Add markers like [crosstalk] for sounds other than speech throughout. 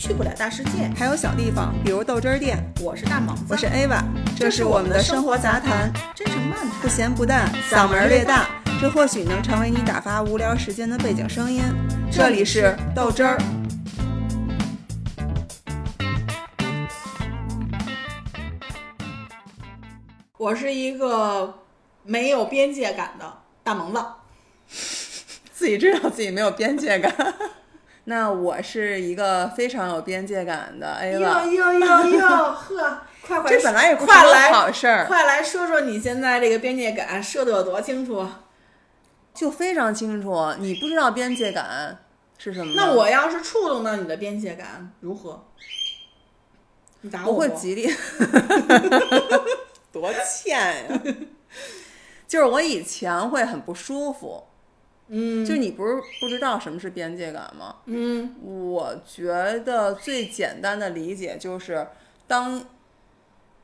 去不了大世界。还有小地方，比如豆汁儿店。我是大猛子，我是 Ava，这是我们的生活杂谈，真诚漫不。咸不淡，嗓门儿略大，这或许能成为你打发无聊时间的背景声音。这里是豆汁儿。我是一个没有边界感的大萌子。[laughs] 自己知道自己没有边界感。那我是一个非常有边界感的 Ava，哟哟哟，呵，[laughs] 快快，这本来也快来好事儿，快来说说你现在这个边界感设的有多清楚？就非常清楚。你不知道边界感是什么？那我要是触动到你的边界感，如何？你打我不会吉利，多欠呀！[laughs] 就是我以前会很不舒服，嗯，就你不是不知道什么是边界感吗？嗯我觉得最简单的理解就是，当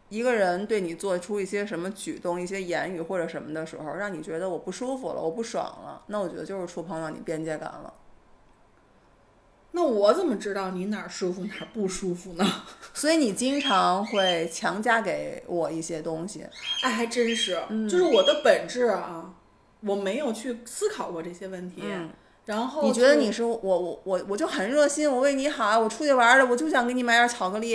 一个人对你做出一些什么举动、一些言语或者什么的时候，让你觉得我不舒服了，我不爽了，那我觉得就是触碰到你边界感了。那我怎么知道你哪儿舒服哪儿不舒服呢？[laughs] 所以你经常会强加给我一些东西，哎，还真是，就是我的本质啊，我没有去思考过这些问题。嗯然后你觉得你是我我我我就很热心，我为你好，我出去玩儿了，我就想给你买点巧克力，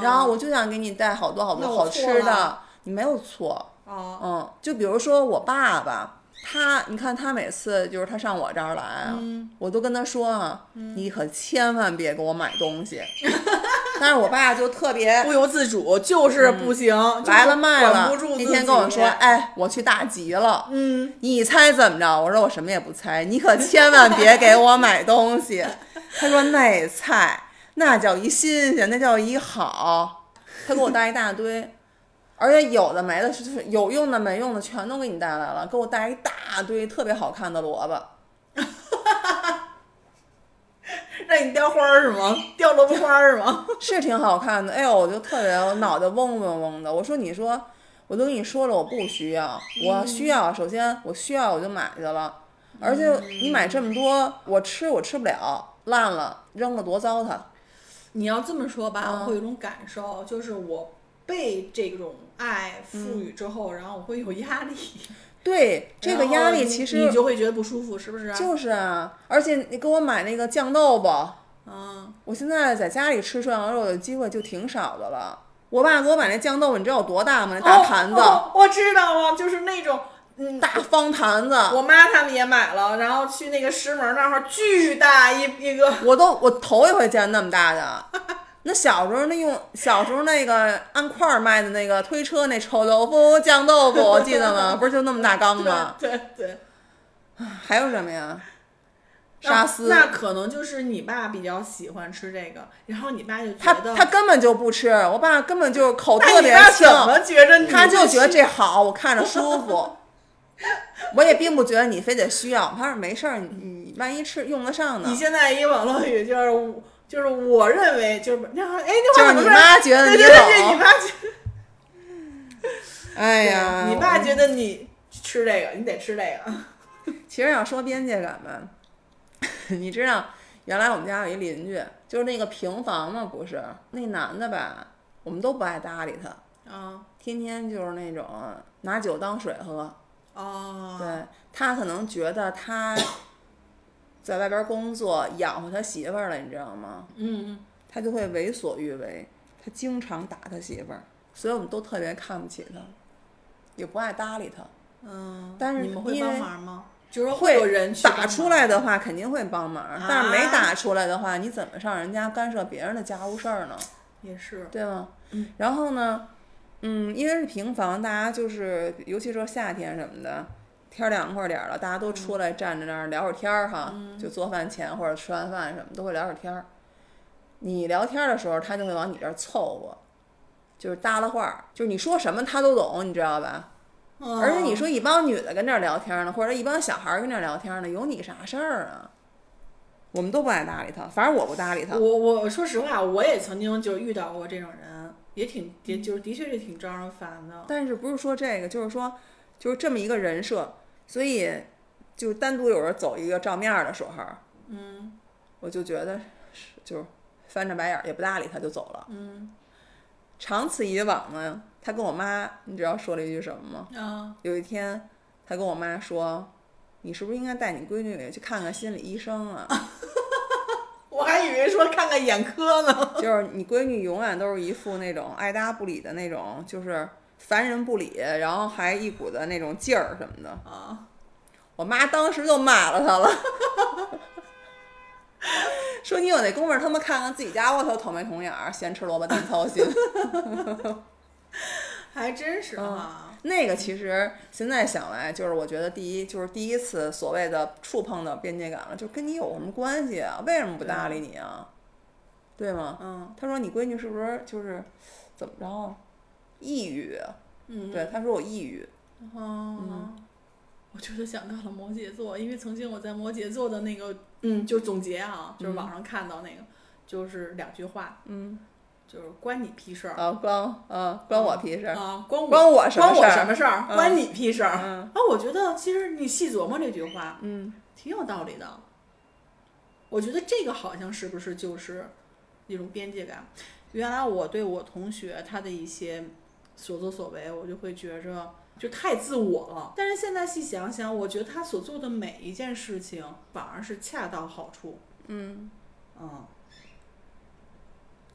然后我就想给你带好多好多好吃的，你没有错，啊，嗯，就比如说我爸爸，他你看他每次就是他上我这儿来啊，嗯我都跟他说啊，你可千万别给我买东西，[laughs] [laughs] 但是我爸就特别不由自主，就是不行，来了卖管了不住，那天跟我说，哎，我去大集了。嗯，你猜怎么着？我说我什么也不猜，你可千万别给我买东西。他说那菜那叫一新鲜，那叫一好。他给我带一大堆，而且有的没的，就是有用的没用的全都给你带来了，给我带一大堆特别好看的萝卜。[laughs] 让你雕花儿是吗？雕萝卜花儿是吗？[laughs] 是挺好看的，哎呦，我就特别我脑袋嗡嗡嗡的。我说，你说，我都跟你说了，我不需要，我需要。首先，我需要我就买去了，而且你买这么多，我吃我吃不了，烂了扔了多糟蹋。你要这么说吧，嗯我会有一种感受，就是我被这种爱嗯赋予之后，然后我会有压力。对，这个压力其实你就会觉得不舒服，是不是？就是啊，而且你给我买那个酱豆腐，嗯，我现在在家里吃涮羊肉的机会就挺少的了。我爸给我买那酱豆腐，你知道有多大吗？那大盘子，哦哦我知道了，就是那种。嗯，大方盘子，我妈他们也买了，然后去那个石门那儿，巨大一一个，我都我头一回见那么大的。[laughs] 那小时候那用小时候那个按块儿卖的那个推车那臭豆腐酱豆腐，我记得吗？不是就那么大缸吗？对 [laughs] 对，[sighs] 还有什么呀？那沙司，那可能就是你爸比较喜欢吃这个，然后你爸就他觉得，他根本就不吃，我爸根本就口特别你爸轻怎，么觉着他就觉得这好，我看着舒服。[laughs] 我也并不觉得你非得需要，他说没事儿，你你万一吃用得上呢你。现在一网络语就是我就是我认为就是那哎那话怎么说妈觉得你对对对对，你懂，妈觉 [laughs] 哎呀，你爸觉得你吃这个，你得吃这个。其实要说边界感吧，[laughs] 你知道，原来我们家有一邻居，就是那个平房嘛，不是那男的吧，我们都不爱搭理他，啊天天就是那种拿酒当水喝。哦，对他可能觉得他在外边工作养活他媳妇儿了，你知道吗？嗯他就会为所欲为，他经常打他媳妇儿，所以我们都特别看不起他，也不爱搭理他。嗯，但是你们会因为帮忙吗？就是会有人去打出来的话肯定会帮忙，但是没啊打出来的话，你怎么上人家干涉别人的家务事儿呢？也是，对吗？嗯然后呢，嗯，因为是平房，大家就是尤其说夏天什么的，天凉快点儿了，大家都出来站在那儿聊会儿天儿哈，就做饭前或者吃完饭什么都会聊会儿天儿。你聊天儿的时候，他就会往你这儿凑合，就是搭了话儿，就是你说什么他都懂，你知道吧？而且你哦说一帮女的跟这儿聊天呢，或者一帮小孩儿跟这儿聊天呢，有你啥事儿啊？我们都不爱搭理他，反正我不搭理他。我我说实话，我也曾经就遇到过这种人，也挺也就是的确是挺招人烦的。但是不是说这个，就是说，就是这么一个人设，所以就单独有人走一个照面儿的时候，嗯，我就觉得是就是翻着白眼儿也不搭理他就走了。嗯长此以往呢，他跟我妈，你知道说了一句什么吗？啊有一天，他跟我妈说：“你是不是应该带你闺女去看看心理医生啊？[laughs] 我还以为说看看眼科呢。[laughs] 就是你闺女永远都是一副那种爱搭不理的那种，就是烦人不理，然后还一股子那种劲儿什么的。啊，我妈当时就骂了他了，[laughs] 说你有那功夫他妈看看自己家窝头捅没捅眼儿，咸吃萝卜淡操心。[laughs] 还真是哈。那个其实现在想来，就是我觉得第一就是第一次所谓的触碰到边界感了，就跟你有什么关系啊？为什么不搭理你啊？对吗？嗯他说你闺女是不是就是怎么着抑郁啊？嗯，对，他说我抑郁。哦，我就是想到了摩羯座，因为曾经我在摩羯座的那个，嗯，就是总结啊，就是网上看到那个，就是两句话，嗯，就是关你屁事儿啊，关啊关我屁事儿。啊，关我关我什么关我事儿什么事儿？嗯关你屁事儿啊！嗯我觉得其实你细琢磨这句话，嗯挺有道理的。我觉得这个好像是不是就是一种边界感？原来我对我同学他的一些所作所为，我就会觉着就太自我了。但是现在细想想，我觉得他所做的每一件事情反而是恰到好处。嗯，嗯，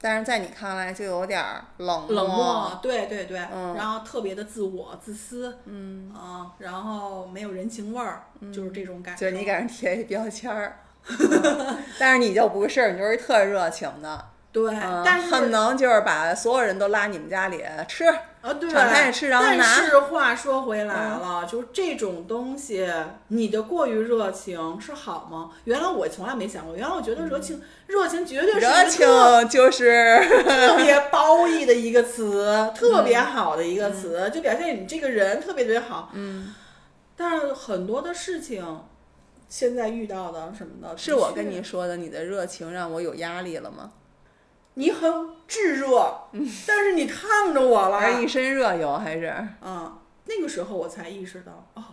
但是在你看来就有点儿冷冷漠，对对对，嗯然后特别的自我、自私，嗯啊，然后没有人情味儿，就是这种感觉。就是你给人贴一标签儿。嗯 [laughs] 但是你就不是，你就是一特热情的，对，嗯，但是恨不能就是把所有人都拉你们家里吃，啊，对，敞开吃然后但拿是话说回来了，就是这种东西，你的过于热情是好吗？原来我从来没想过，原来我觉得热情，热情绝对是热情就是 [laughs] 特别褒义的一个词，[laughs] 特别好的一个词，就表现你这个人特别特别好。嗯，但是很多的事情，现在遇到的什么的，是我跟你说的，你的热情让我有压力了吗？你很炙热，但是你烫着我了，还一身热油还是？啊，那个时候我才意识到，哦，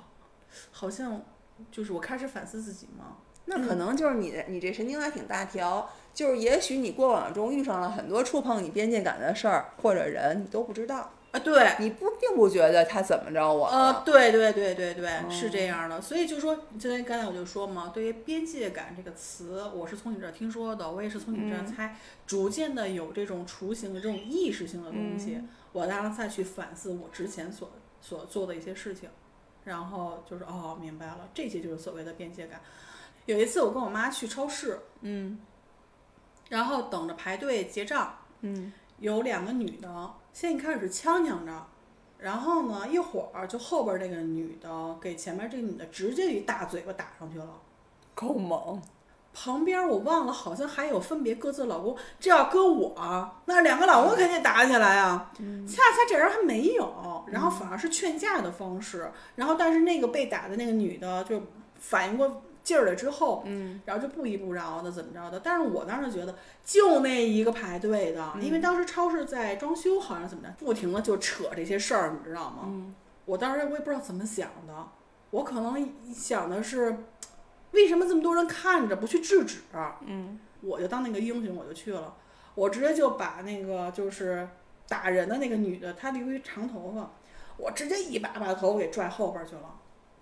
好像就是我开始反思自己嘛。那可能就是你的，你这神经还挺大条，就是也许你过往中遇上了很多触碰你边界感的事儿或者人，你都不知道，啊，对，你不并不觉得他怎么着我呃，了。对对对对对，是哦这样的。所以就说，就在刚才我就说嘛，对于边界感这个词，我是从你这儿听说的，我也是从你这儿嗯猜，逐渐的有这种雏形的这种意识性的东西，嗯我当然再去反思我之前所所做的一些事情，然后就是哦，明白了，这些就是所谓的边界感。有一次我跟我妈去超市，嗯然后等着排队结账，嗯有两个女的，先一开始是呛呛着，然后呢，一会儿就后边这个女的给前面这个女的直接一大嘴巴打上去了。够猛。旁边我忘了，好像还有分别各自老公。这要搁我，那两个老公肯定打起来啊。恰恰这人还没有，然后反而是劝架的方式。然后但是那个被打的那个女的就反应过劲儿了之后，嗯然后就不依不饶的怎么着的。但是我当时觉得，就那一个排队的，因为当时超市在装修，好像怎么着，不停的就扯这些事儿，你知道吗？嗯我当时我也不知道怎么想的，我可能想的是，为什么这么多人看着不去制止？嗯我就当那个英雄，我就去了，我直接就把那个就是打人的那个女的，她留一长头发，我直接一把把头发给拽后边去了。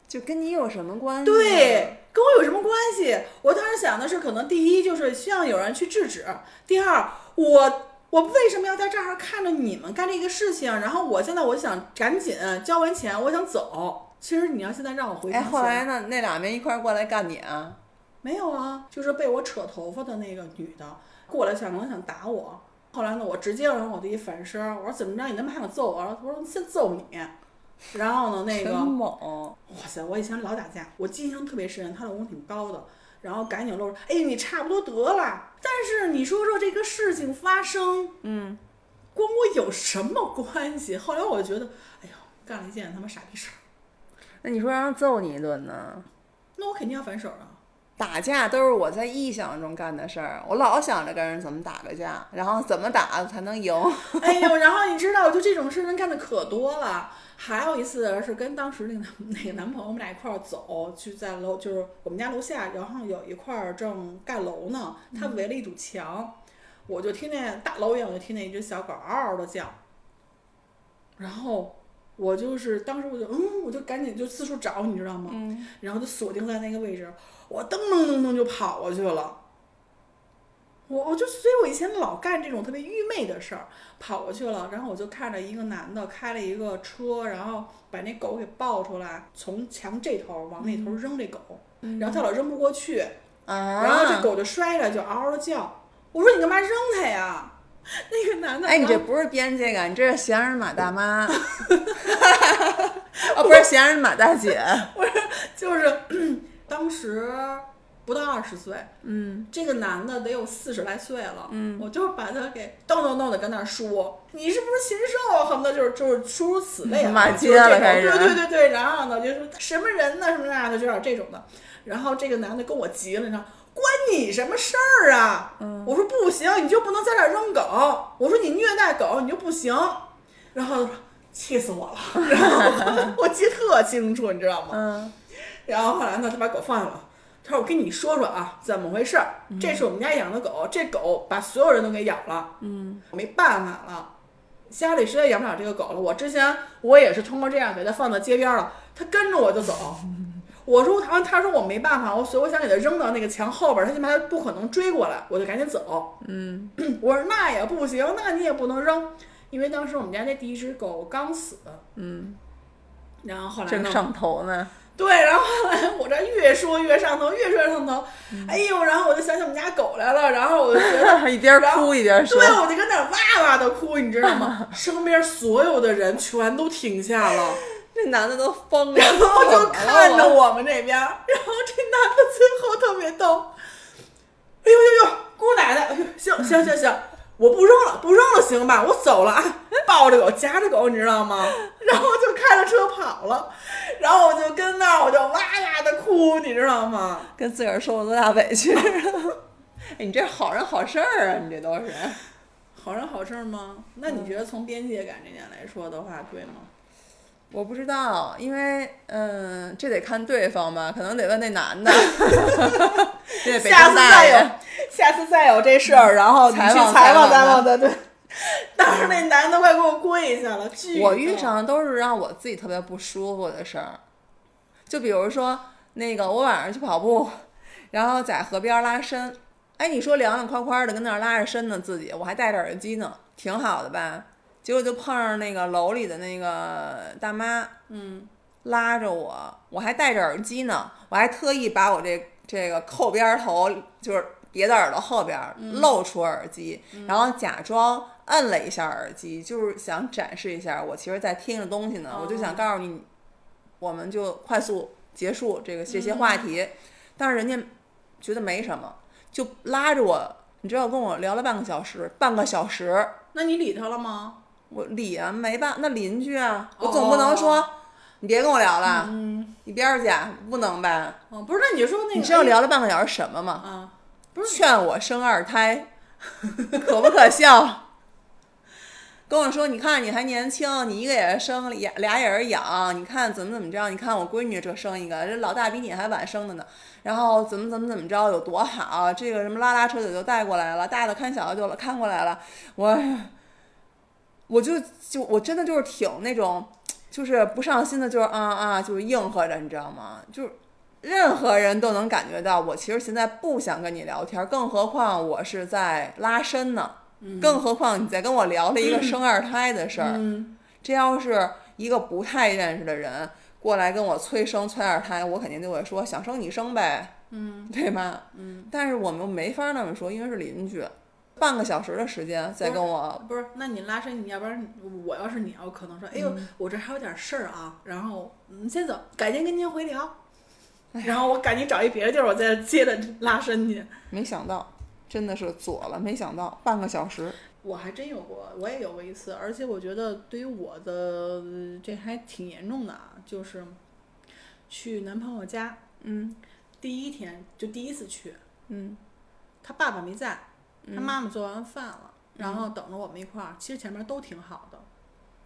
就跟你有什么关系？对，跟我有什么关系？我当时想的是，可能第一就是需要有人去制止，第二，我我为什么要在这儿看着你们干这个事情？然后我现在我想赶紧交完钱，我想走。其实你要现在让我回哎，想起后来呢？那俩没一块儿过来干你啊？没有啊，就是被我扯头发的那个女的过来想可能想打我。后来呢，我直接让我的一反身，我说怎么着，你他妈还想揍我？我说先揍你。然后呢，那真个猛！哇塞，我以前老打架，我记忆象特别深，她老公挺高的，然后赶紧露出，哎，你差不多得了。但是你说说这个事情发生，嗯，关我有什么关系？后来我就觉得，哎呦，干了一件他妈傻逼事儿，那你说让人揍你一顿呢？那我肯定要反手啊。打架都是我在臆想中干的事儿，我老想着跟人怎么打个架，然后怎么打才能赢。哎呦，然后你知道，就这种事情干的可多了。还有一次是跟当时那个男 [laughs] 那个男朋友，我们俩一块儿走，去在楼，就是我们家楼下，然后有一块儿正盖楼呢，他围了一堵墙。我就听见大老远我就听见一只小狗嗷嗷的叫，然后我就是当时我就嗯，我就赶紧就四处找，你知道吗？嗯，然后就锁定在那个位置，我噔噔噔噔就跑过去了。我我就所以，我以前老干这种特别愚昧的事儿，跑过去了，然后我就看着一个男的开了一个车，然后把那狗给抱出来，从墙这头往那头扔这狗，然后他老扔不过去，啊，然后这狗就摔着就嗷嗷的叫。我说你干嘛扔它呀？[laughs] 那个男的，哎，你这不是边界感，你这是闲人马大妈，[laughs] 哦，不是闲人马大姐，[laughs] 就是当时不到二十岁，嗯，这个男的得有四十来岁了，嗯，我就把他给咚咚咚的跟那儿说，你是不是禽兽啊？恨不得就是就是诸如此类啊，骂街了开始对对对对，然后呢就说什么人呢什么那的，就有点这种的。然后这个男的跟我急了，你知道。关你什么事儿啊？嗯我说不行，你就不能在这儿扔狗。我说你虐待狗你就不行。然后气死我了，[laughs] 然后我记得特清楚，你知道吗？嗯然后后来呢，他把狗放下了。他说：“我跟你说说啊，怎么回事儿？这是我们家养的狗，这狗把所有人都给咬了。嗯，我没办法了，家里实在养不了这个狗了。我之前我也是通过这样给它放到街边了，它跟着我就走。[laughs] 我说他他说我没办法，我所以我想给它扔到那个墙后边它，他起码它不可能追过来，我就赶紧走。嗯，[clears throat] 我说那也不行，那你也不能扔，因为当时我们家那第一只狗刚死。嗯，然后后来呢？正上头呢，对，然后后来我这越说越上头，越说越上头，嗯哎呦，然后我就想起我们家狗来了，然后我就觉得，[laughs] 一边哭一边说对，，我就跟那哇哇的哭，你知道吗？[laughs] 身边所有的人全都停下了，[laughs] 这男的都疯了，然后就看着我我们这边，然后这男的最后特别逗，哎呦呦呦，姑奶奶，哎呦，行行行行。我不扔了，不扔了，行吧？我走了啊，抱着狗，夹着狗，你知道吗？[laughs] 然后就开着车跑了，然后我就跟那儿，我就哇哇的哭，你知道吗？跟自个儿受了多大委屈。[laughs] 哎，你这好人好事儿啊，你这都是。[laughs] 好人好事儿吗？那你觉得从边界感这点来说的话，对吗？我不知道，因为嗯，这得看对方吧，可能得问那男的。下次再有，，下次再有这事儿，然后你去采访采访他，对。[laughs] 当时那男的快给我跪下了，巨我遇上的都是让我自己特别不舒服的事儿，就比如说那个我晚上去跑步，然后在河边儿拉伸，哎，你说凉凉快快的跟那儿拉着伸呢，自己我还戴着耳机呢，挺好的吧？结果就碰上那个楼里的那个大妈，嗯，拉着我，我还戴着耳机呢，我还特意把我这这个扣边头就是别在耳朵后边露出耳机，然后假装摁了一下耳机，就是想展示一下我其实在听着东西呢，我就想告诉你，我们就快速结束这个这些话题，但是人家觉得没什么，就拉着我，你知道跟我聊了半个小时，半个小时。那你理他了吗？我理啊，没办那邻居啊，我总不能说、你别跟我聊了，嗯，一边儿去，不能呗？哦，不是，那你就说那个，你知道哎聊了半个小时什么吗？啊？不是劝我生二胎，[laughs] 可不可笑？跟我说，你看你还年轻，你一个也是生，俩俩也是养，你看怎么怎么着？你看我闺女这生一个，这老大比你还晚生的呢。然后怎么怎么怎么着有多好？这个什么拉拉扯扯就带过来了，大的看小的就看过来了。我，我就就我真的就是挺那种，就是不上心的，就是啊啊，就是应和着，你知道吗？就是任何人都能感觉到，我其实现在不想跟你聊天，更何况我是在拉伸呢。更何况你在跟我聊了一个生二胎的事儿，嗯，这要是一个不太认识的人过来跟我催生催二胎，我肯定就会说想生你生呗，嗯，对吧？嗯，但是我们没法那么说，因为是邻居，半个小时的时间再跟我，不是，那你拉伸，你要不然我要是你，我可能说，哎呦，我这还有点事儿啊，然后你，先走，改天跟您回聊。然后我赶紧找一别的地儿，我再接着拉伸去。没想到真的是左了，没想到半个小时，我还真有过，我也有过一次，而且我觉得对于我的呃这还挺严重的啊，就是去男朋友家，嗯。第一天就第一次去，嗯。他爸爸没在，他妈妈做完饭了，然后等着我们一块儿，其实前面都挺好的，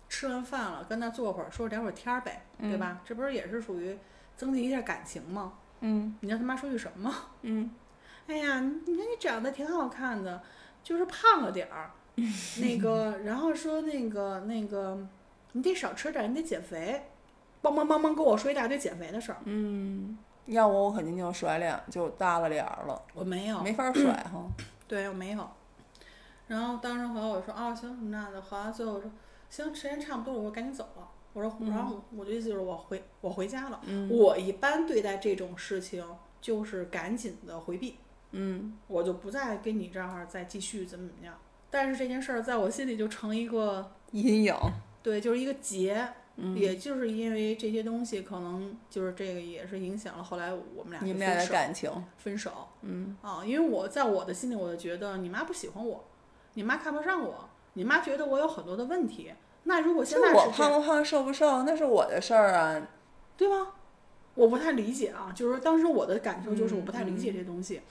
吃完饭了跟他坐会儿说聊会儿天儿呗，对吧？这不是也是属于增进一下感情吗？嗯。你知道他妈说句什么？吗？嗯哎呀，你看你长得挺好看的，就是胖了点儿，[laughs] 那个，然后说那个那个，你得少吃点儿，你得减肥，梆梆梆梆跟我说一大堆减肥的事儿。嗯，要我我肯定就甩脸，就耷拉脸儿了，我没有，没法甩 [clears throat] 哈。对我没有。然后当时回来我说啊行什么那的，后来最后我说行时间差不多了，我说赶紧走了。我说，然后我的意思就是我回我回家了。嗯我一般对待这种事情就是赶紧的回避，嗯我就不再跟你这儿再继续怎么怎么样。但是这件事儿在我心里就成一个阴影。对，就是一个结。嗯，也就是因为这些东西，可能就是这个也是影响了后来我们俩你们俩的感情，分手嗯啊，因为我在我的心里，我就觉得你妈不喜欢我，你妈看不上我，你妈觉得我有很多的问题。那如果现在是我胖不胖瘦不瘦，那是我的事儿啊。对吧？我不太理解啊，就是当时我的感受就是我不太理解嗯这东西。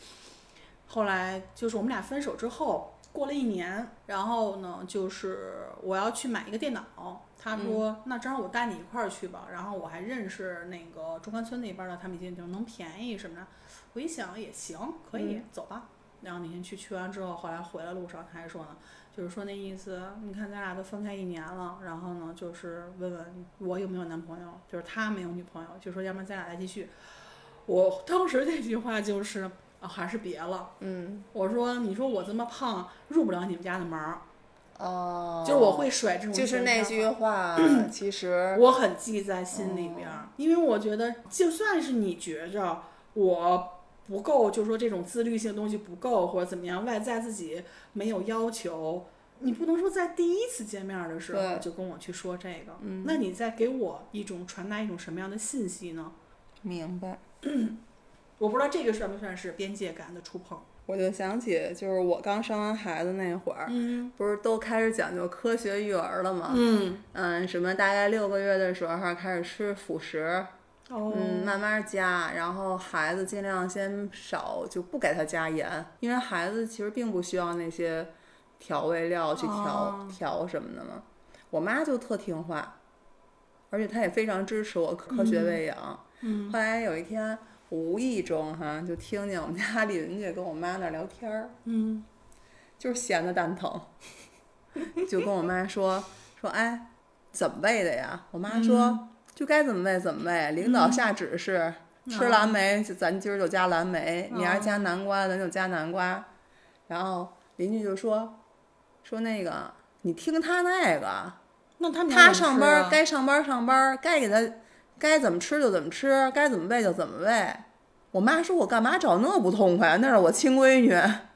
后来就是我们俩分手之后，过了一年，然后呢，就是我要去买一个电脑，他说、那正好我带你一块儿去吧。然后我还认识那个中关村那边的，他们已经就能便宜什么的。我一想也行，可以、走吧。然后那天去去完之后，后来回来路上他还说呢，就是说那意思，你看咱俩都分开一年了，然后呢，就是问问我有没有男朋友，就是他没有女朋友，就说要不然咱俩再继续。我当时那句话就是啊，还是别了。嗯我说你说我这么胖，入不了你们家的门儿，哦，就是我会甩这种就是那句话。[laughs] 其实我很记在心里边儿，因为我觉得，就算是你觉着我不够，就说这种自律性东西不够，或者怎么样，外在自己没有要求，你不能说在第一次见面的时候就跟我去说这个，嗯那你在给我一种传达一种什么样的信息呢？明白。[clears throat] 我不知道这个算不算是边界感的触碰。我就想起，就是我刚生完孩子那会儿，嗯不是都开始讲究科学育儿了吗？嗯嗯，什么大概六个月的时候开始吃辅食，哦嗯，慢慢加，然后孩子尽量先少，就不给他加盐，因为孩子其实并不需要那些调味料去调、哦调什么的嘛。我妈就特听话，而且她也非常支持我科学喂养。嗯后来有一天无意中哈，就听见我们家邻居跟我妈那儿聊天儿，嗯就是闲的蛋疼，[laughs] 就跟我妈说说，哎，怎么喂的呀？我妈说、嗯就该怎么喂怎么喂，领导下指示，吃蓝莓就咱今儿就加蓝莓，你要是加南瓜咱就加南瓜。然后邻居就说说那个你听他那个，那他们他上班啊该上班上班，该给他该怎么吃就怎么吃，该怎么喂就怎么喂。我妈说：“我干嘛找那不痛快？那是我亲闺女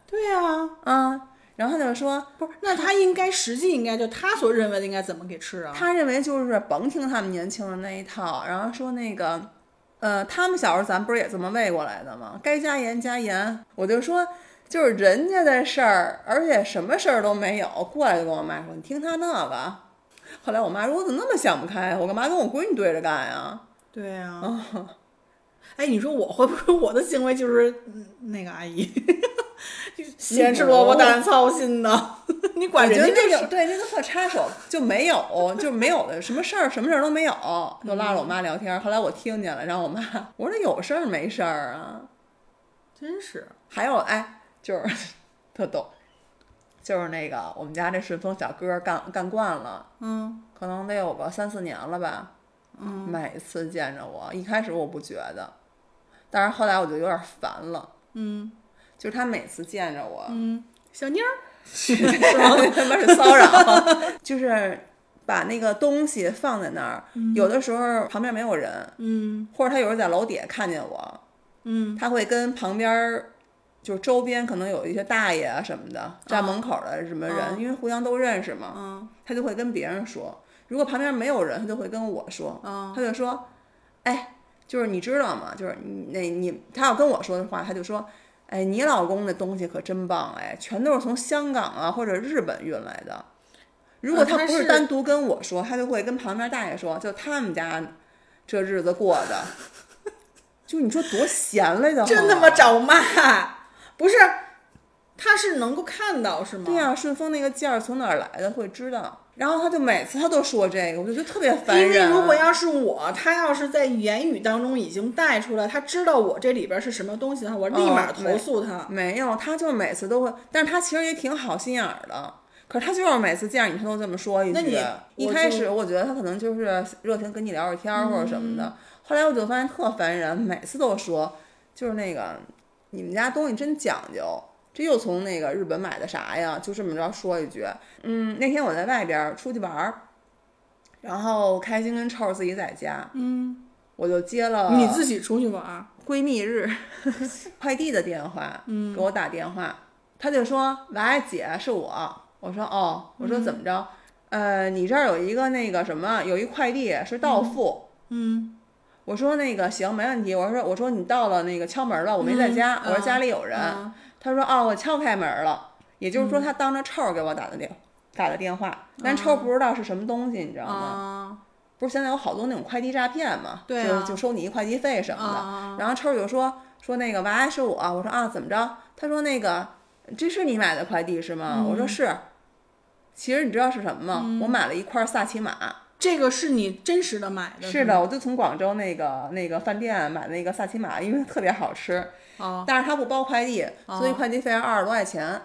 对呀、啊。”然后他就说不是，那他应该实际应该就他所认为的应该怎么给吃：“啊？他认为就是甭听他们年轻人那一套。”然后说那个，呃，他们小时候咱不是也这么喂过来的吗？该加盐加盐。我就说，就是人家的事儿，而且什么事儿都没有，过来就跟我妈说：“你听他那个。”后来我妈说：“我怎么那么想不开？我干嘛跟我闺女对着干呀？”对呀、哦哎，你说我会不会我的行为就是嗯那个阿姨，[laughs] 咸吃萝卜淡操心呢？[laughs] 你管人家就是个对那个特插手，就没有，[laughs] 就没有的什么事儿，什么事儿都没有，就拉着我妈聊天。后来我听见了，然后我妈我说有事儿没事儿啊？真是还有哎，就是特逗，就是那个我们家这顺丰小哥干干惯了，嗯可能得有个三四年了吧。嗯每次见着我，一开始我不觉得，但是后来我就有点烦了。嗯就是他每次见着我，嗯，小妮儿，[laughs] 他妈是骚扰，[laughs] 就是把那个东西放在那儿，有的时候旁边没有人，嗯或者他有时候在楼底下看见我，嗯他会跟旁边儿就周边可能有一些大爷啊什么的站门口的什么人，啊因为互相都认识嘛，嗯他就会跟别人说。如果旁边没有人，他就会跟我说，嗯他就说，哎，就是你知道吗？就是你那你他要跟我说的话，他就说。哎，你老公那东西可真棒哎，全都是从香港啊或者日本运来的。如果他不是单独跟我说，他就会跟旁边大爷说，就他们家这日子过的，[laughs] 就你说多闲来的真他妈找骂！[laughs] 不是，他是能够看到是吗？对呀、顺丰那个件儿从哪儿来的会知道。然后他就每次他都说这个，我就觉得特别烦人因为。如果要是我，他要是在言语当中已经带出来，他知道我这里边是什么东西的话，我立马哦投诉他。没有，他就每次都会，但是他其实也挺好心眼儿的。可是他就是每次见着你，他都这么说一句。那你一开始我觉得他可能就是热情跟你聊会天或者什么嗯的，后来我就发现特烦人，每次都说就是那个你们家东西真讲究，这又从那个日本买的啥呀？就这么着说一句。嗯，那天我在外边儿出去玩儿，然后开心跟臭儿自己在家，嗯，我就接了你自己出去玩儿，闺蜜日 [laughs] 快递的电话，嗯给我打电话，他就说：“喂，姐，是我。”我说：“哦。”我说：“怎么着？呃，你这儿有一个那个什么，有一快递是到付。嗯我说：“那个行，没问题。”我说：“我说你到了那个敲门了，我没在家。嗯我说：“家里有人。啊他说：“哦，我敲开门了。”也就是嗯说，他当着臭儿给我打的电打的电话，但臭儿不知道是什么东西，你知道吗？啊不是现在有好多那种快递诈骗嘛？对啊就就收你一快递费什么的。啊！然后臭儿就说说那个喂是我，我说啊怎么着？他说那个这是你买的快递是吗？我说是。其实你知道是什么吗？我买了一块萨琪玛，这个是你真实的买的？是的，我就从广州那个那个饭店买那个萨琪玛，因为特别好吃，啊但是它不包快递，所以快递费是二十多块钱。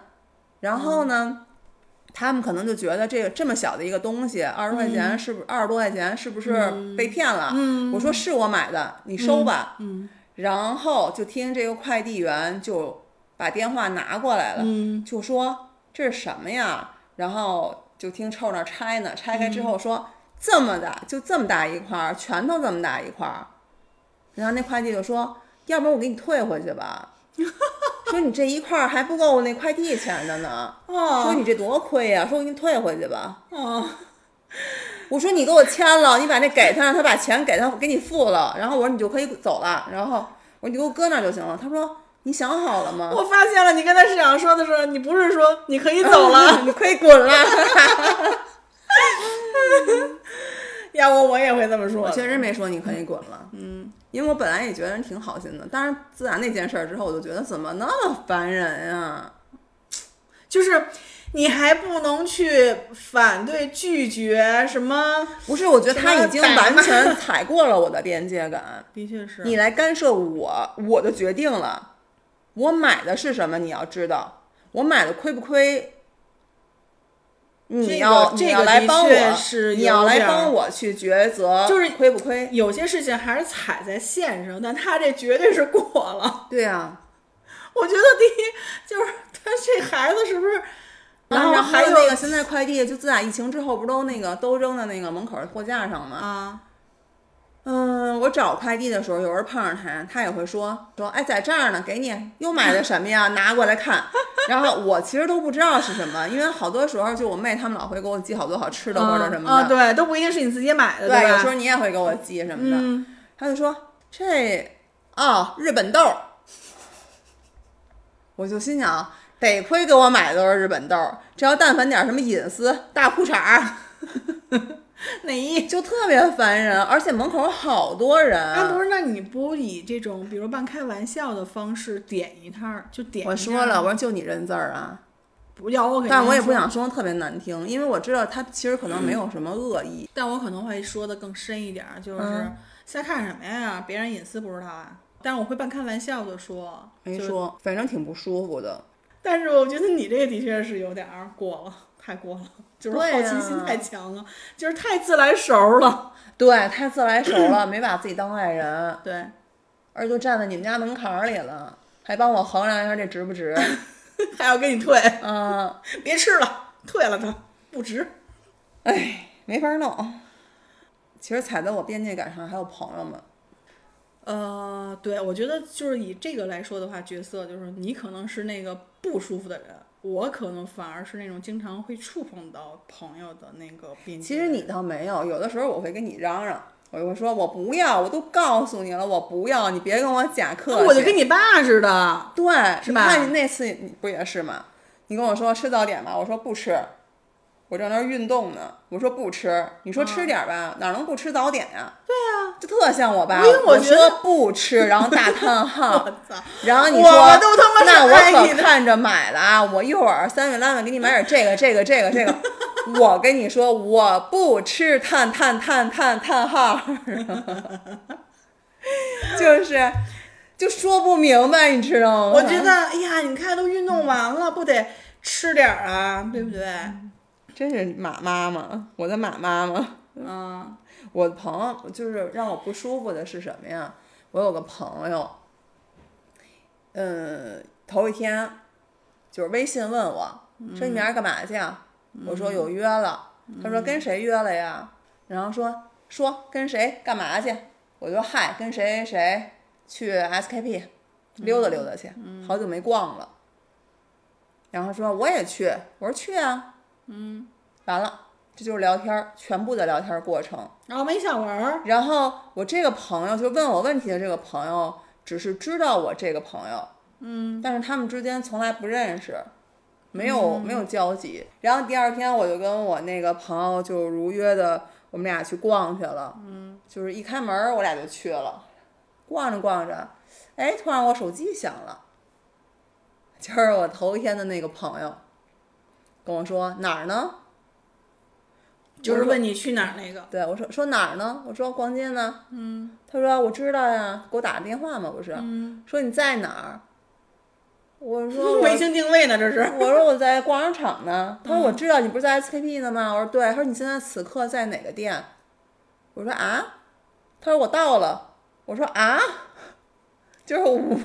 然后呢，他们可能就觉得这个这么小的一个东西，二十块钱是不是二十多块钱是不是被骗了？嗯我说是我买的，你收吧。嗯然后就听这个快递员就把电话拿过来了，嗯就说这是什么呀？然后就听臭那儿拆呢，拆开之后说、这么大，就这么大一块儿，拳头这么大一块儿。然后那快递就说，要不然我给你退回去吧。[laughs] 说你这一块儿还不够那快递钱的呢，说哦你这多亏呀、说我给你退回去吧。哦我说你给我签了，你把那给他，让他把钱给他，给你付了，然后我说你就可以走了，然后我说你给我搁那儿就行了。他说你想好了吗？我发现了，你跟他是想说的是，你不是说你可以走了，[laughs] 你可以滚了。[laughs] [laughs] 要不我也会这么说。我确实没说你可以滚了，嗯，因为我本来也觉得人挺好心的，但是自打那件事儿之后，我就觉得怎么那么烦人啊？就是你还不能去反对、拒绝什么？不是，我觉得他已经完全 [laughs] 踩过了我的边界感，的确是你来干涉我我的决定了。我买的是什么？你要知道，我买的亏不亏？你这个要、你要这个的来帮确我，是你要来帮我去抉择，就是亏不亏？有些事情还是踩在线上，但他这绝对是过了。对啊，[laughs] 我觉得第一就是他这孩子是不是？然后然还有那个现在快递，就自打疫情之后，不都那个都扔在那个门口的货架上吗？啊，嗯，我找快递的时候，有人碰上他，他也会说说，哎，在这儿呢，给你，又买的什么呀？[laughs] 拿过来看。然后我其实都不知道是什么，因为好多时候就我妹他们老会给我寄好多好吃的或者什么的。啊，对，都不一定是你自己买的，对，吧？有时候你也会给我寄什么的。嗯，他就说这哦，日本豆儿。我就心想，得亏给我买的都是日本豆儿，这要但凡点什么隐私大裤衩儿，[laughs] 内衣。就特别烦人，而且门口好多人。啊，不是，那你不以这种比如半开玩笑的方式点一摊儿，就点一我说了，我说就你认字儿啊，不要我但我也不，想说特别难听，因为我知道他其实可能没有什么恶意。但我可能会说的更深一点儿，就是、嗯瞎看什么呀？别人隐私不知道啊。但是我会半开玩笑的说，没说，反正挺不舒服的。但是我觉得你这个的确是有点儿过了，太过了，就是好奇心太强了，就是太自来熟了。[laughs] 对，太自来熟了，没把自己当外人，对，而且就站在你们家门槛儿里了，还帮我衡量一下这值不值。[laughs] 还要给你退，嗯，[laughs] 别吃了，退了它，不值。哎，没法弄。其实踩在我边界感上还有朋友们，呃，对，我觉得就是以这个来说的话，角色就是你可能是那个不舒服的人，我可能反而是那种经常会触碰到朋友的那个边界。其实你倒没有，有的时候我会跟你嚷嚷，我就会说我不要，我都告诉你了，我不要，你别跟我假客气。我就跟你爸似的，对，是吧你看你那次你不也是吗？你跟我说吃早点吧，我说不吃，我正那儿运动呢。我说不吃，你说吃点儿吧，哪能不吃早点呀、对呀、就特像我爸。因为我觉得说不吃，然后大叹号！[laughs] 然后你说我都他妈是那我可看着买了啊！我一会儿三月拉面给你买点这个这个这个这个。[laughs] 我跟你说，我不吃，叹叹叹叹叹号，[laughs] 就是就说不明白，你知道吗？我觉得，哎呀，你看都运动完了，不得吃点儿啊，对不对？真是马妈妈，我的马妈妈。嗯我的朋友就是让我不舒服的是什么呀？我有个朋友，嗯，头一天就是微信问我说你明儿干嘛去啊？我说有约了。他说跟谁约了呀？然后说说跟谁干嘛去？我就嗨，跟谁谁去 SKP 溜达溜达去，好久没逛了。然后说我也去，我说去啊，嗯，完了，这就是聊天儿，全部的聊天儿过程。然后没想玩儿，然后我这个朋友就问我问题的这个朋友，只是知道我这个朋友，嗯，但是他们之间从来不认识，没有、没有交集。然后第二天我就跟我那个朋友就如约的，我们俩去逛去了，嗯，就是一开门儿我俩就去了，逛着逛着，哎，突然我手机响了，就是我头一天的那个朋友跟我说哪儿呢？就是问你去哪儿那个。对我说说哪儿呢？我说逛街呢。嗯，他说我知道呀，给我打个电话嘛，不是？嗯，说你在哪儿？我说 [laughs] 我卫星定位呢，这是。我说我在逛商场呢。[laughs] 他说我知道你不是在 SKP 呢吗？我说对。他说你现在此刻在哪个店？我说啊。他说我到了。我说啊。[laughs] 就是我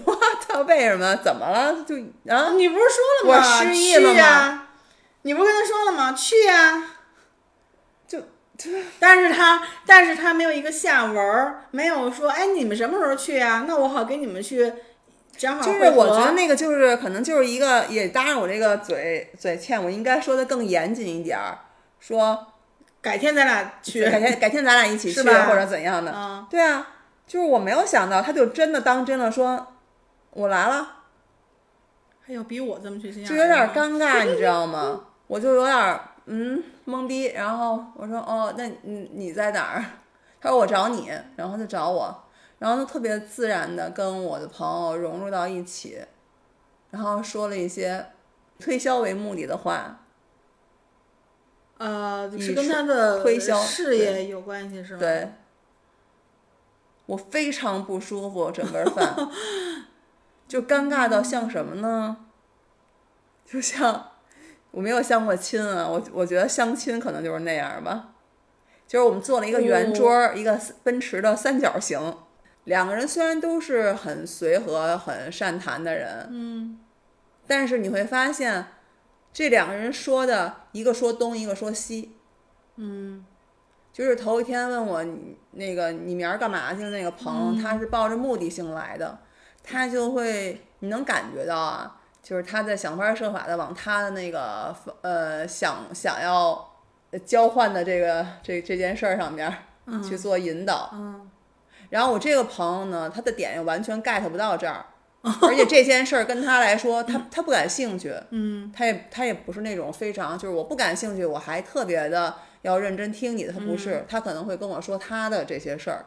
他为什么？怎么了？就啊？你不是说了吗？我失忆了去呀、你不是跟他说了吗？去呀、就 [laughs] 但是他，但是他没有一个下文儿，没有说，哎，你们什么时候去呀、那我好给你们去正好就是我觉得那个就是可能就是一个，也搭上我这个嘴嘴欠，我应该说的更严谨一点儿，说改天咱俩去。改天改天咱俩一起 [laughs] 去或者怎样的。啊，对啊，就是我没有想到，他就真的当真了说，我来了，还有比我这么去就有点尴尬，你知道吗？我就有点儿嗯懵逼，然后我说哦，那你你在哪儿？他说我找你，然后他就找我，然后他特别自然的跟我的朋友融入到一起，然后说了一些推销为目的的话，呃，艺是跟他的推销事业有关系是吗？对，我非常不舒服，整个饭 [laughs] 就尴尬到像什么呢？就像我没有相过亲啊，我我觉得相亲可能就是那样吧，就是我们做了一个圆桌儿，一个奔驰的三角形，两个人虽然都是很随和、很善谈的人，嗯，但是你会发现这两个人说的，一个说东，一个说西，嗯。就是头一天问我那个你明儿干嘛去的那个朋友，他是抱着目的性来的，他就会你能感觉到啊，就是他在想方设法的往他的那个呃想想要交换的这个这这件事儿上边儿去做引导。嗯，然后我这个朋友呢，他的点又完全 get 不到这儿，[laughs] 而且这件事儿跟他来说，他他不感兴趣，嗯，他也他也不是那种非常就是我不感兴趣，我还特别的要认真听你的，他不是，他可能会跟我说他的这些事儿，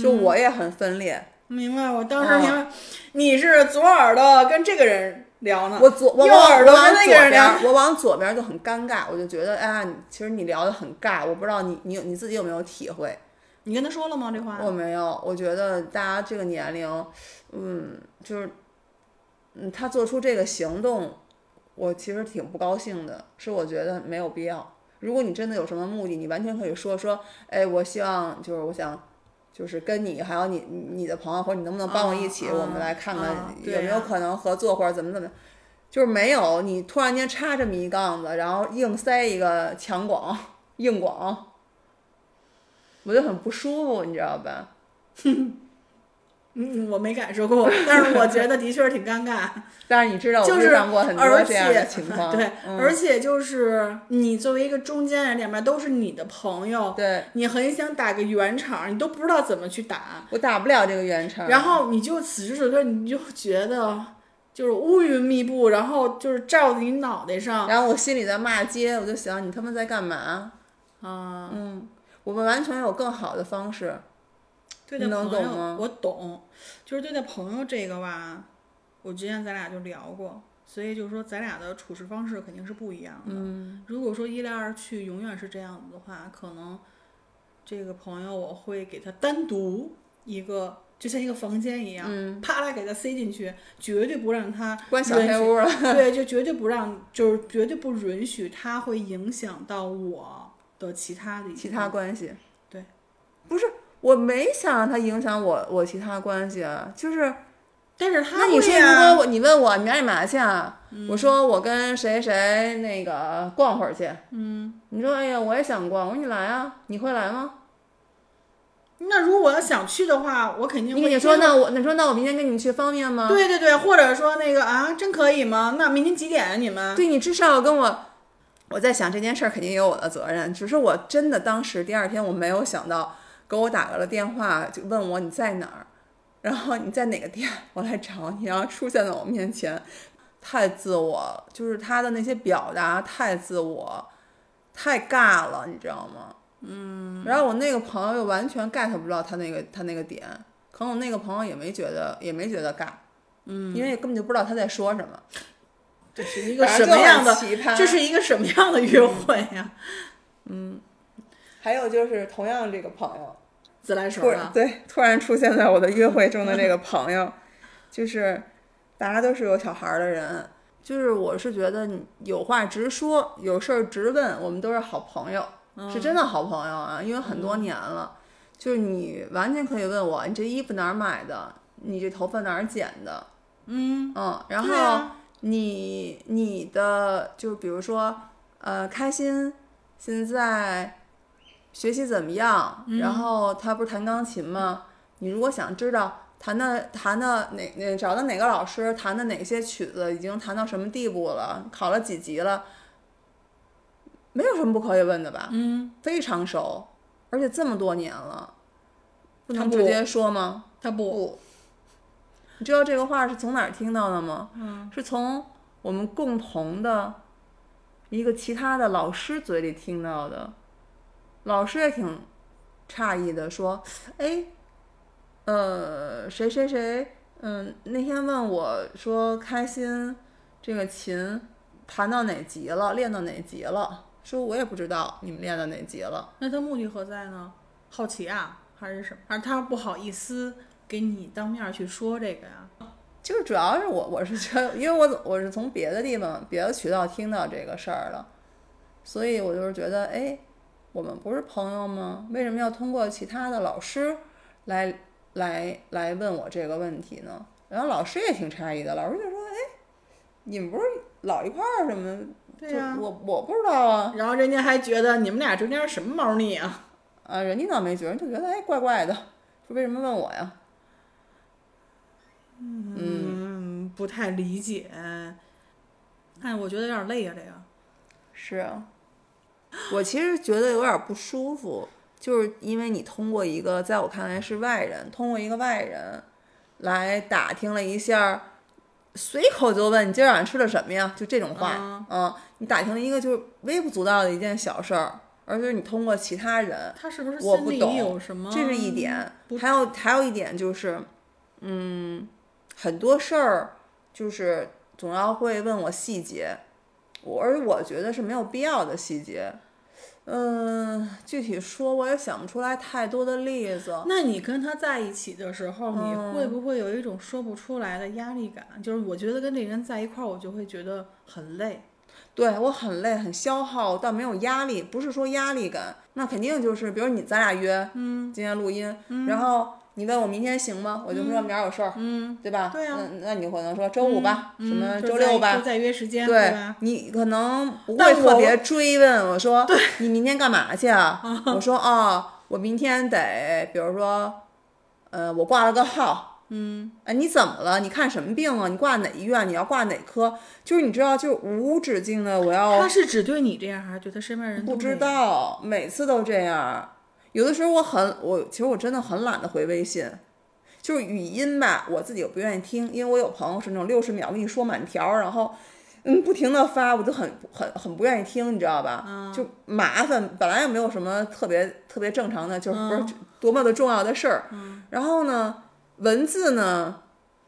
就我也很分裂，明白。我当时明白，你是左耳朵跟这个人聊呢，我左我右往耳朵跟我往左那个人聊。边，我往左边就很尴尬，我就觉得哎呀，你其实你聊的很尬，我不知道你你有你自己有没有体会。你跟他说了吗？这话？我没有，我觉得大家这个年龄，嗯，就是，嗯，他做出这个行动，我其实挺不高兴的，是我觉得没有必要。如果你真的有什么目的，你完全可以说说，哎，我希望就是我想，就是跟你还有你你的朋友，或者你能不能帮我一起，啊我们来看看有没有可能合作或者怎么怎么。就是没有，你突然间插这么一杠子，然后硬塞一个强广、硬广，我就很不舒服，你知道吧？[laughs] 嗯，我没感受过，但是我觉得的确是挺尴尬。[laughs] 但是你知道，我就是遇上过很多而这样的且情 [laughs] 况，对，嗯、而且就是你作为一个中间人，两边都是你的朋友，对你很想打个圆场，你都不知道怎么去打，我打不了这个圆场。然后你就此时此刻你就觉得，就是乌云密布，然后就是照在你脑袋上然后我心里在骂街，我就想你他妈在干嘛？啊。嗯，我们完全有更好的方式。对你能懂吗我懂，就是对待朋友这个吧，我之前咱俩就聊过，所以就是说咱俩的处事方式肯定是不一样的。嗯如果说一来二去永远是这样子的话，可能这个朋友我会给他单独一个，就像一个房间一样，嗯，啪啦给他塞进去，绝对不让他关小黑屋了。对，就绝对不让，就是绝对不允许他会影响到我的其他的一其他关系。对，不是，我没想让他影响我我其他关系啊，就是但是他那你说，如果我你问我你爱嘛去啊？我说我跟谁谁那个逛会儿去。嗯，你说哎呀，我也想逛。我说你来啊，你会来吗？那如果我要想去的话，我肯定会你说，那我你说那我明天跟你去方便吗？对对对，或者说那个啊，真可以吗？那明天几点啊？你们？对你至少要跟我，我在想这件事儿肯定有我的责任，只是我真的当时第二天我没有想到，给我打个了电话就问我你在哪儿，然后你在哪个店，我来找你，然后出现在我面前，太自我了，就是他的那些表达太自我，太尬了，你知道吗？嗯，然后我那个朋友又完全 get 不到他那个他那个点，可能我那个朋友也没觉得也没觉得尬，嗯，因为根本就不知道他在说什么。这是一个什么样的？这是一个什么样的约会呀、还有就是同样这个朋友，自来熟对突然出现在我的约会中的这个朋友，[laughs] 就是大家都是有小孩儿的人，就是我是觉得你有话直说，有事儿直问，我们都是好朋友，是真的好朋友啊，因为很多年了，就是你完全可以问我，你这衣服哪儿买的？你这头发哪儿剪的？嗯，嗯，然后。你你的就比如说，呃，开心现在学习怎么样？然后他不是弹钢琴吗？你如果想知道弹的弹的哪哪找的哪个老师弹的哪些曲子已经弹到什么地步了，考了几级了，没有什么不可以问的吧？嗯，非常熟，而且这么多年了，不能直接说吗？他不，不，你知道这个话是从哪儿听到的吗？嗯，是从我们共同的一个其他的老师嘴里听到的。老师也挺诧异的，说：“哎，呃，谁谁谁，嗯，那天问我说，开心这个琴弹到哪级了，练到哪级了？说我也不知道你们练到哪级了。那他目的何在呢？好奇啊，还是什么？还是他不好意思给你当面去说这个呀？就是主要是我我是觉得，因为我我是从别的地方、别的渠道听到这个事儿了，所以我就是觉得，哎，我们不是朋友吗？为什么要通过其他的老师来来来问我这个问题呢？然后老师也挺诧异的，老师就说，哎，你们不是老一块儿什么？对呀、就我我不知道啊，然后人家还觉得你们俩中间什么猫腻啊？啊，人家倒没觉得，就觉得哎怪怪的，说为什么问我呀？嗯，不太理解。哎，我觉得有点累啊，这个。是啊，[laughs] 我其实觉得有点不舒服，就是因为你通过一个在我看来是外人，通过一个外人来打听了一下，随口就问你今儿晚上吃的什么呀？就这种话，嗯，你打听了一个就是微不足道的一件小事儿，而且你通过其他人，他是不是我不懂有什么？这是一点。还有还有一点就是，嗯，很多事儿就是总要会问我细节，我而我觉得是没有必要的细节。嗯，具体说我也想不出来太多的例子。那你跟他在一起的时候，你嗯会不会有一种说不出来的压力感？就是我觉得跟这人在一块儿，我就会觉得很累。对我很累，很消耗，但没有压力。不是说压力感，那肯定就是，比如你咱俩约，嗯，今天录音，然后你问我明天行吗？我就说明儿有事儿，嗯，对吧？对啊那那你可能说周五吧，什么周六吧再，约时间，对吧？你可能不会特别追问我说，你明天干嘛去啊？我说哦，我明天得，比如说，呃，我挂了个号，嗯，哎，你怎么了？你看什么病啊？你挂哪医院？你要挂哪科？就是你知道，就是无止境的，我要他是只对你这样，还是对他身边人不知？道，每次都这样。有的时候我很，我其实我真的很懒得回微信，就是语音吧，我自己又不愿意听，因为我有朋友是那种六十秒跟你说满条，然后嗯不停的发，我就很很很不愿意听，你知道吧？就麻烦，本来也没有什么特别特别正常的，就是不是多么的重要的事儿。然后呢，文字呢，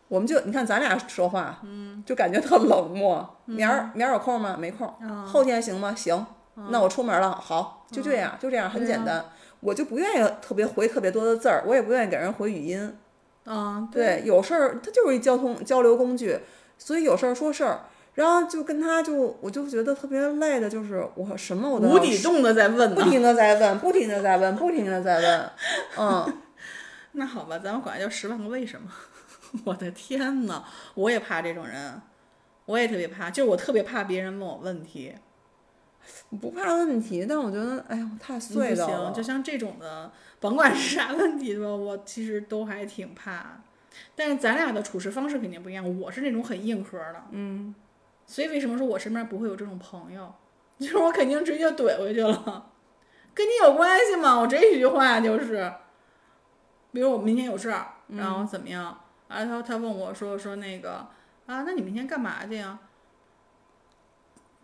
我们就你看咱俩说话，嗯，就感觉特冷漠。明儿明儿有空吗？没空。后天行吗？行。那我出门了，好，就这样，就这样，很简单。我就不愿意特别回特别多的字儿，我也不愿意给人回语音。啊，对，有事儿它就是一交通交流工具，所以有事儿说事儿，然后就跟他就我就觉得特别累的，就是我什么我都无底洞的在问不停的在问，不停的在问，不停的在问，[laughs] 嗯。[laughs] 那好吧，咱们管它叫十万个为什么。[laughs] 我的天呐，我也怕这种人，我也特别怕，就是我特别怕别人问我问题。不怕问题，但我觉得，哎呀，太碎了。不行，就像这种的，甭管是啥问题吧，我其实都还挺怕。但是咱俩的处事方式肯定不一样，我是那种很硬核的，嗯。所以为什么说我身边不会有这种朋友？[laughs] 就是我肯定直接怼回去了，跟你有关系吗？我这一句话就是，比如我明天有事儿，然后怎么样？啊，他他问我说说那个啊，那你明天干嘛去呀？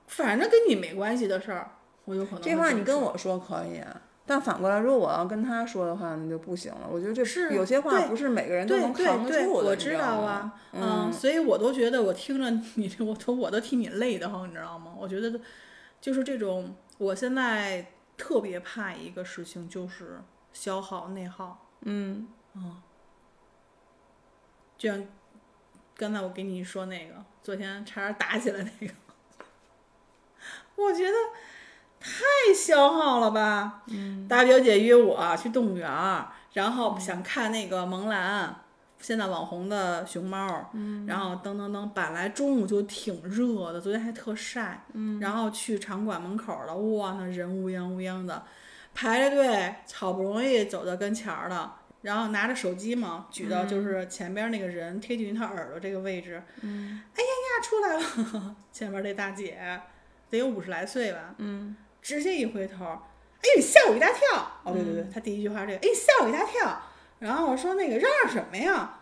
反正跟你没关系的事儿，我有可能。这话你跟我说可以，但反过来，如果我要跟他说的话，那就不行了。我觉得这是有些话不是每个人都能扛得住的，我知道啊，嗯，所以我都觉得我听着你，我都我都替你累得慌，你知道吗？我觉得就是这种，我现在特别怕一个事情，就是消耗内耗。嗯嗯，就像刚才我给你说那个，昨天差点打起来那个。我觉得太消耗了吧！大表姐约我去动物园儿，然后想看那个萌兰，现在网红的熊猫。然后噔噔噔，本来中午就挺热的，昨天还特晒。然后去场馆门口了，哇，那人乌泱乌泱的，排着队，好不容易走到跟前儿了，然后拿着手机嘛，举到就是前边那个人贴近于他耳朵这个位置。哎呀呀，出来了！[laughs] 前面那大姐。得有五十来岁吧，嗯，直接一回头，哎呦，吓我一大跳！哦，对对对，他第一句话这个，哎，吓我一大跳。然后我说那个嚷嚷什么呀？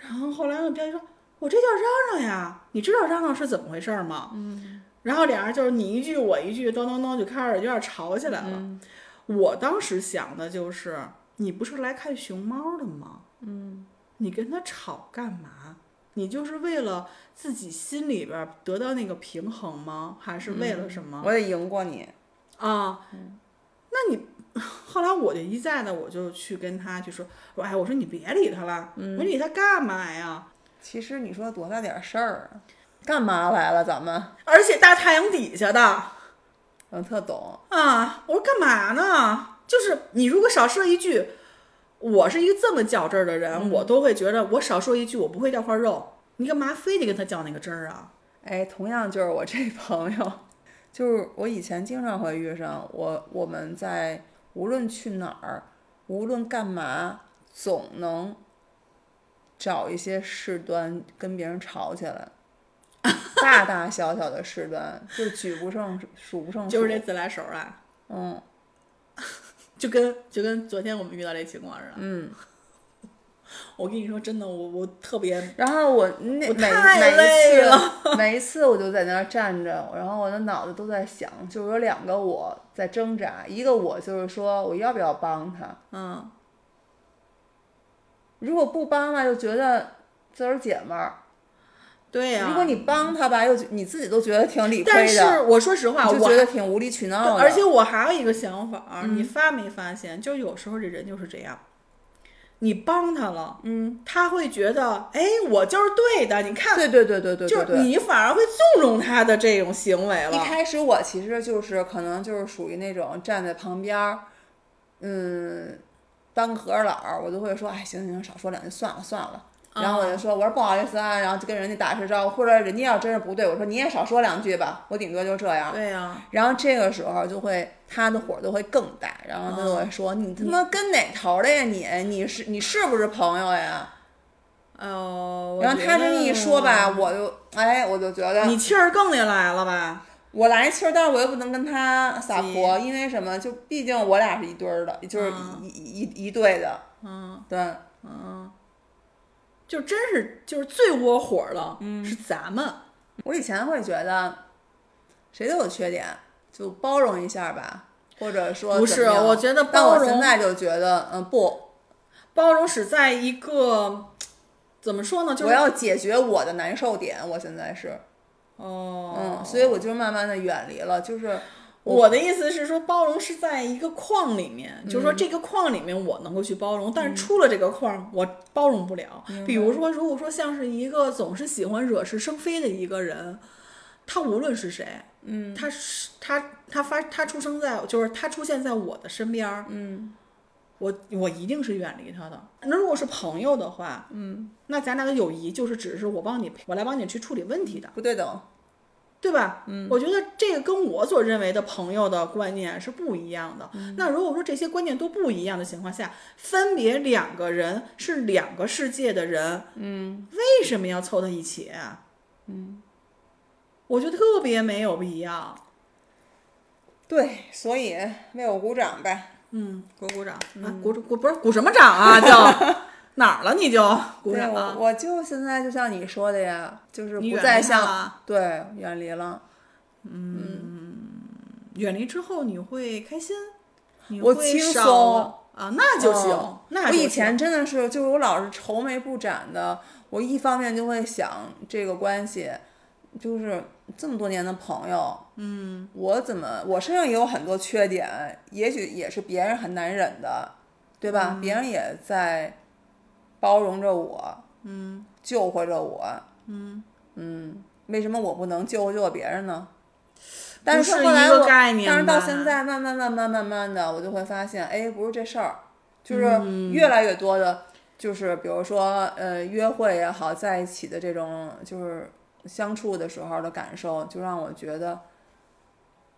然后后来那彪说，我这叫嚷嚷呀，你知道嚷嚷是怎么回事吗？嗯。然后俩人就是你一句我一句，咚咚咚就开始有点吵起来了。我当时想的就是，你不是来看熊猫的吗？嗯。你跟他吵干嘛？你就是为了自己心里边得到那个平衡吗？还是为了什么？我得赢过你啊！那你后来我就一再的，我就去跟他去说，我哎，我说你别理他了，我理他干嘛呀？其实你说多大点事儿啊？干嘛来了咱们？而且大太阳底下的，我特懂啊！我说干嘛呢？就是你如果少说一句。我是一个这么较真儿的人，我都会觉得我少说一句，我不会掉块肉。你干嘛非得跟他较那个真儿啊？哎，同样就是我这朋友，[laughs] 就是我以前经常会遇上我，我们在无论去哪儿，无论干嘛，总能找一些事端跟别人吵起来，[laughs] 大大小小的事端就举不胜数不胜数。就是这自来熟啊。嗯。就跟就跟昨天我们遇到这情况似的。嗯，[laughs] 我跟你说真的，我我特别。然后我那每每一次 [laughs] 每一次我就在那儿站着，然后我的脑子都在想，就是有两个我在挣扎，一个我就是说我要不要帮他，嗯，如果不帮吧，就觉得自个儿姐们儿。对呀，如果你帮他吧，又你自己都觉得挺理亏的。但是我说实话，我就觉得挺无理取闹的。而且我还有一个想法，你发没发现？就有时候这人就是这样，你帮他了，嗯，他会觉得，哎，我就是对的。你看，对对对对对，就你反而会纵容他的这种行为了。一开始我其实就是可能就是属于那种站在旁边儿，嗯，当个和事佬，我就会说，哎，行行行，少说两句，算了算了。然后我就说，我说不好意思啊，然后就跟人家打声招呼，或者人家要真是不对，我说你也少说两句吧，我顶多就这样。对呀。然后这个时候就会他的火就会更大，然后他就会说你他妈跟哪头的呀你？你是你是不是朋友呀？哦。然后他这么一说吧，我就哎，我就觉得你气儿更得来了吧？我来气儿，但是我又不能跟他撒泼，因为什么？就毕竟我俩是一堆儿的，就是一一一对的。嗯。对。嗯。就真是就是最窝火的，嗯是咱们。我以前会觉得谁都有缺点，就包容一下吧，或者说不是，我觉得但我包容现在就觉得，嗯，不，包容是在一个怎么说呢？就是我要解决我的难受点。我现在是，哦，嗯，所以我就慢慢的远离了，就是我的意思是说，包容是在一个框里面，就是嗯说这个框里面我能够去包容，但是出了这个框我包容不了。比如说，如果说像是一个总是喜欢惹是生非的一个人，他无论是谁，嗯，他是他他发他出生在就是他出现在我的身边，嗯，我我一定是远离他的。那如果是朋友的话，嗯，那咱俩的友谊就是只是我帮你我来帮你去处理问题的。不对等。对吧？嗯，我觉得这个跟我所认为的朋友的观念是不一样的。那如果说这些观念都不一样的情况下，分别两个人是两个世界的人，嗯，为什么要凑到一起？嗯，我觉得特别没有必要。对，所以为我鼓掌呗。嗯，鼓鼓掌啊，鼓鼓不是鼓什么掌啊？叫 [laughs] 哪儿了？你就鼓对，我？我就现在就像你说的呀，就是不再像对远离了。嗯远离之后你会开心，你我会轻松啊，那就行。嗯那我以前真的是，就是我老是愁眉不展的。我一方面就会想这个关系，就是这么多年的朋友，嗯，我怎么我身上也有很多缺点，也许也是别人很难忍的，对吧？别人也在包容着我，嗯，救活着我，嗯。嗯，为什么我不能救活救别人呢？但不是后来我，但是到现在，慢慢慢慢慢慢的，我就会发现，哎，不是这事儿，就是嗯。越来越多的，就是比如说，呃，约会也好，在一起的这种就是相处的时候的感受，就让我觉得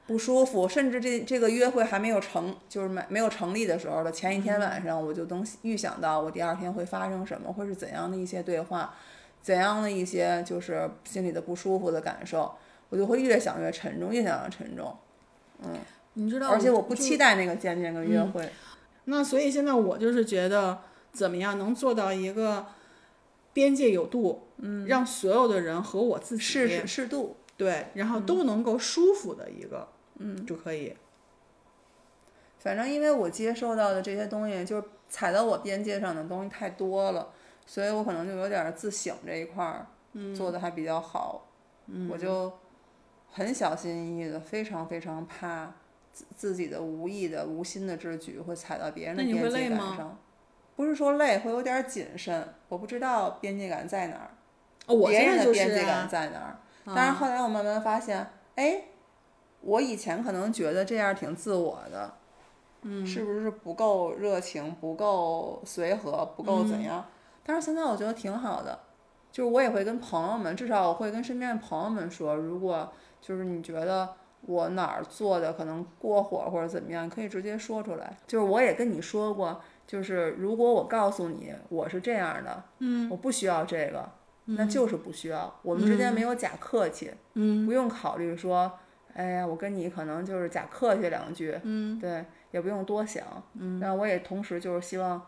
不舒服，甚至这这个约会还没有成，就是没没有成立的时候的前一天晚上，我就能预想到我第二天会发生什么，会是怎样的一些对话，怎样的一些就是心里的不舒服的感受，我就会越想越沉重，越想越沉重，嗯。你知道，而且我不期待那个见面跟约会。那所以现在我就是觉得，怎么样能做到一个边界有度，嗯，让所有的人和我自己适适适度，对，然后都能够舒服的一个，嗯，就可以。反正因为我接受到的这些东西，就是踩到我边界上的东西太多了，所以我可能就有点自省这一块儿，做的还比较好。我就很小心翼翼的，非常非常怕自自己的无意的、无心的之举会踩到别人的边界感上。不是说累，会有点谨慎。我不知道边界感在哪儿，哦，我别人的边界感啊，在哪儿。但是后来我慢慢发现，哎，我以前可能觉得这样挺自我的，嗯，是不是不够热情、不够随和、不够怎样？但是现在我觉得挺好的，就是我也会跟朋友们，至少我会跟身边的朋友们说，如果就是你觉得我哪儿做的可能过火或者怎么样，可以直接说出来。就是我也跟你说过，就是如果我告诉你我是这样的，嗯，我不需要这个。那就是不需要，我们之间没有假客气，嗯，不用考虑说，哎呀，我跟你可能就是假客气两句，嗯，对，也不用多想，嗯，那我也同时就是希望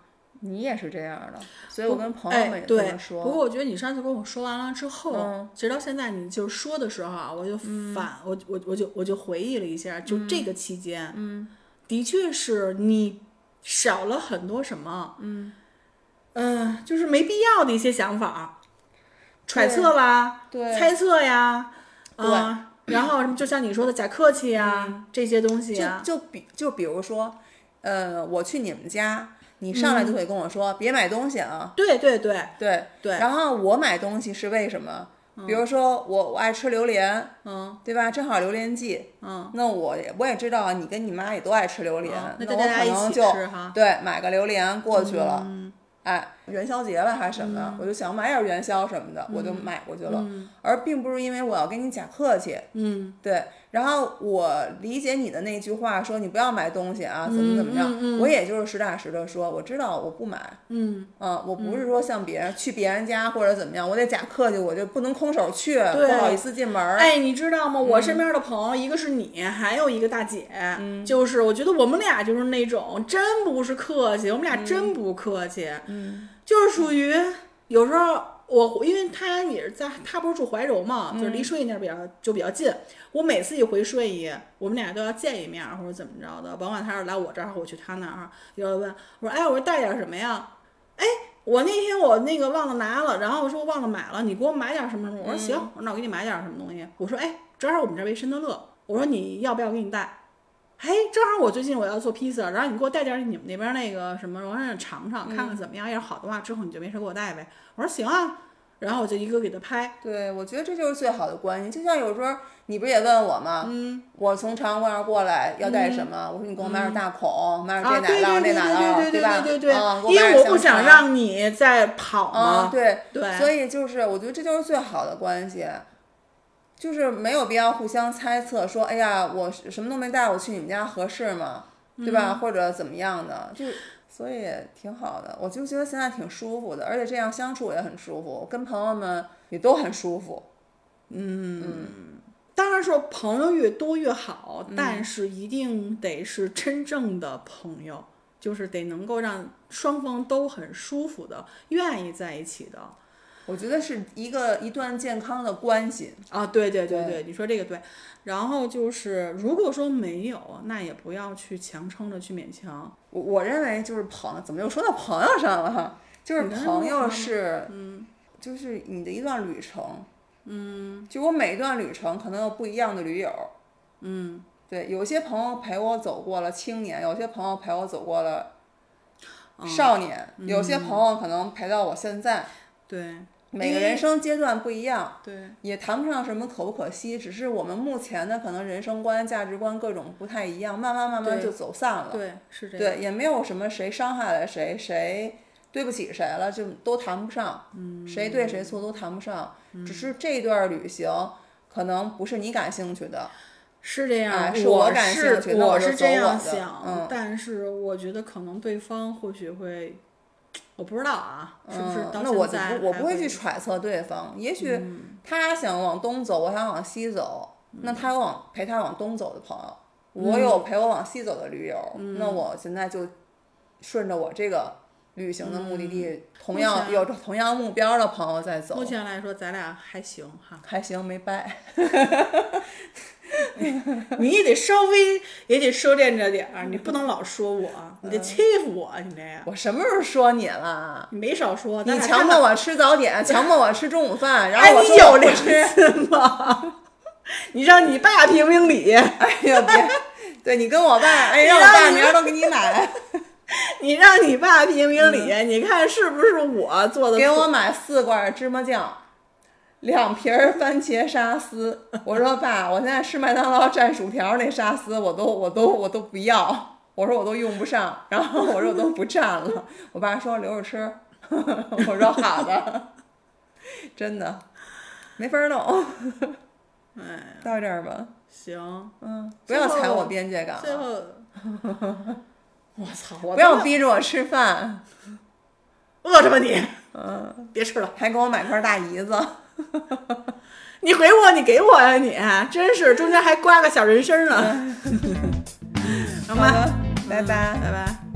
你也是这样的，所以我跟朋友们哎，也这么。说，不过我觉得你上次跟我说完了之后，嗯直到现在你就说的时候啊，我就反、我我我就我就回忆了一下，就这个期间，嗯，的确是你少了很多什么，嗯，嗯、就是没必要的一些想法，揣测啦，对猜测呀，对啊，然后就像你说的假客气呀、这些东西啊，就就比就比如说，呃，我去你们家，你上来就会跟我说、别买东西啊，对对对。对对，然后我买东西是为什么？比如说我我爱吃榴莲，嗯。对吧？正好榴莲季，嗯，那我也我也知道你跟你妈也都爱吃榴莲，嗯那那我可能就，对买个榴莲过去了。嗯。哎，元宵节了还是什么，我就想买点元宵什么的，我就买过去了，而并不是因为我要跟你假客气，嗯。对。然后我理解你的那句话，说你不要买东西啊，怎么怎么样，我也就是实打实的说，我知道我不买，嗯，啊，我不是说像别人去别人家或者怎么样，我得假客气，我就不能空手去，不好意思进门儿。哎，你知道吗？嗯。我身边的朋友，一个是你，还有一个大姐，就是我觉得我们俩就是那种真不是客气，我们俩真不客气，嗯就是属于有时候我因为他也是在，他不是住怀柔嘛，就是离顺义那儿比较就比较近。我每次一回顺义，我们俩都要见一面或者怎么着的，甭管他是来我这儿，我去他那儿，有人问我说：“哎，我说带点什么呀？”哎，我那天我那个忘了拿了，然后我说我忘了买了，你给我买点什么什么？我说行，我说那我给你买点什么东西。我说哎，正好我们这儿为申德乐，我说你要不要给你带？嘿，正好我最近我要做披萨，然后你给我带点你们那边那个什么，我让尝尝，看看怎么样。要是好的话，之后你就没事给我带呗。我说行啊，然后我就一个给他拍。对，我觉得这就是最好的关系。就像有时候你不是也问我吗？嗯，我从朝阳公园过来要带什么？我说你给我买点大孔，买点这奶酪那奶酪，对吧？对对对嗯，因为我不想让你再跑嘛。对对，所以就是我觉得这就是最好的关系。就是没有必要互相猜测，说哎呀，我什么都没带，我去你们家合适吗？对吧？或者怎么样的，就所以挺好的。我就觉得现在挺舒服的，而且这样相处也很舒服，跟朋友们也都很舒服。嗯，当然说朋友越多越好，但是一定得是真正的朋友，就是得能够让双方都很舒服的，愿意在一起的。我觉得是一个一段健康的关系啊，对对对对，你说这个对。然后就是，如果说没有，那也不要去强撑着去勉强。我我认为就是朋友，怎么又说到朋友上了哈？就是朋友是，嗯，就是你的一段旅程，嗯，就我每一段旅程可能有不一样的驴友，嗯，对，有些朋友陪我走过了青年，有些朋友陪我走过了少年，有些朋友可能陪到我现在，对。每个人生阶段不一样，对，也谈不上什么可不可惜，只是我们目前的可能人生观、价值观各种不太一样，慢慢慢慢就走散了。对，是这样。对，也没有什么谁伤害了谁，谁对不起谁了，就都谈不上。嗯。谁对谁错都谈不上，只是这段旅行可能不是你感兴趣的。是这样，是我感兴趣，我是这样想，嗯但是我觉得可能对方或许会。我不知道啊，是不是？那我不，我不会去揣测对方。也许他想往东走，我想往西走，那他有往陪他往东走的朋友，我有陪我往西走的驴友。那我现在就顺着我这个旅行的目的地，同样有着同样目标的朋友在走。目前来说，咱俩还行哈，还行，没掰。[laughs] [laughs] 你也得稍微也得收敛着点儿，你不能老说我，你得欺负我，你这样。我什么时候说你了？你没少说。你强迫我吃早点，[laughs] 强迫我吃中午饭，然后我说有良心吗？[laughs] 你让你爸评评理。哎呀，别，对你跟我爸，哎，让我爸明儿都给你买。你让你爸评评理，你看是不是我做的？给我买四罐芝麻酱。两瓶儿番茄沙司，我说爸，我现在吃麦当劳蘸薯条那沙司，我都我都我都不要，我说我都用不上，然后我说我都不蘸了，我爸说留着吃，[laughs] 我说好的，真的，没法弄，哎，到这儿吧，行，嗯，不要踩我边界感最后，[laughs] 我操，不要逼着我吃饭，饿着吧你，嗯，别吃了，还给我买块大姨子。[laughs] 你回我，你给我呀！你真是中间还刮个小人参呢。[laughs] 好吗，拜拜，拜拜。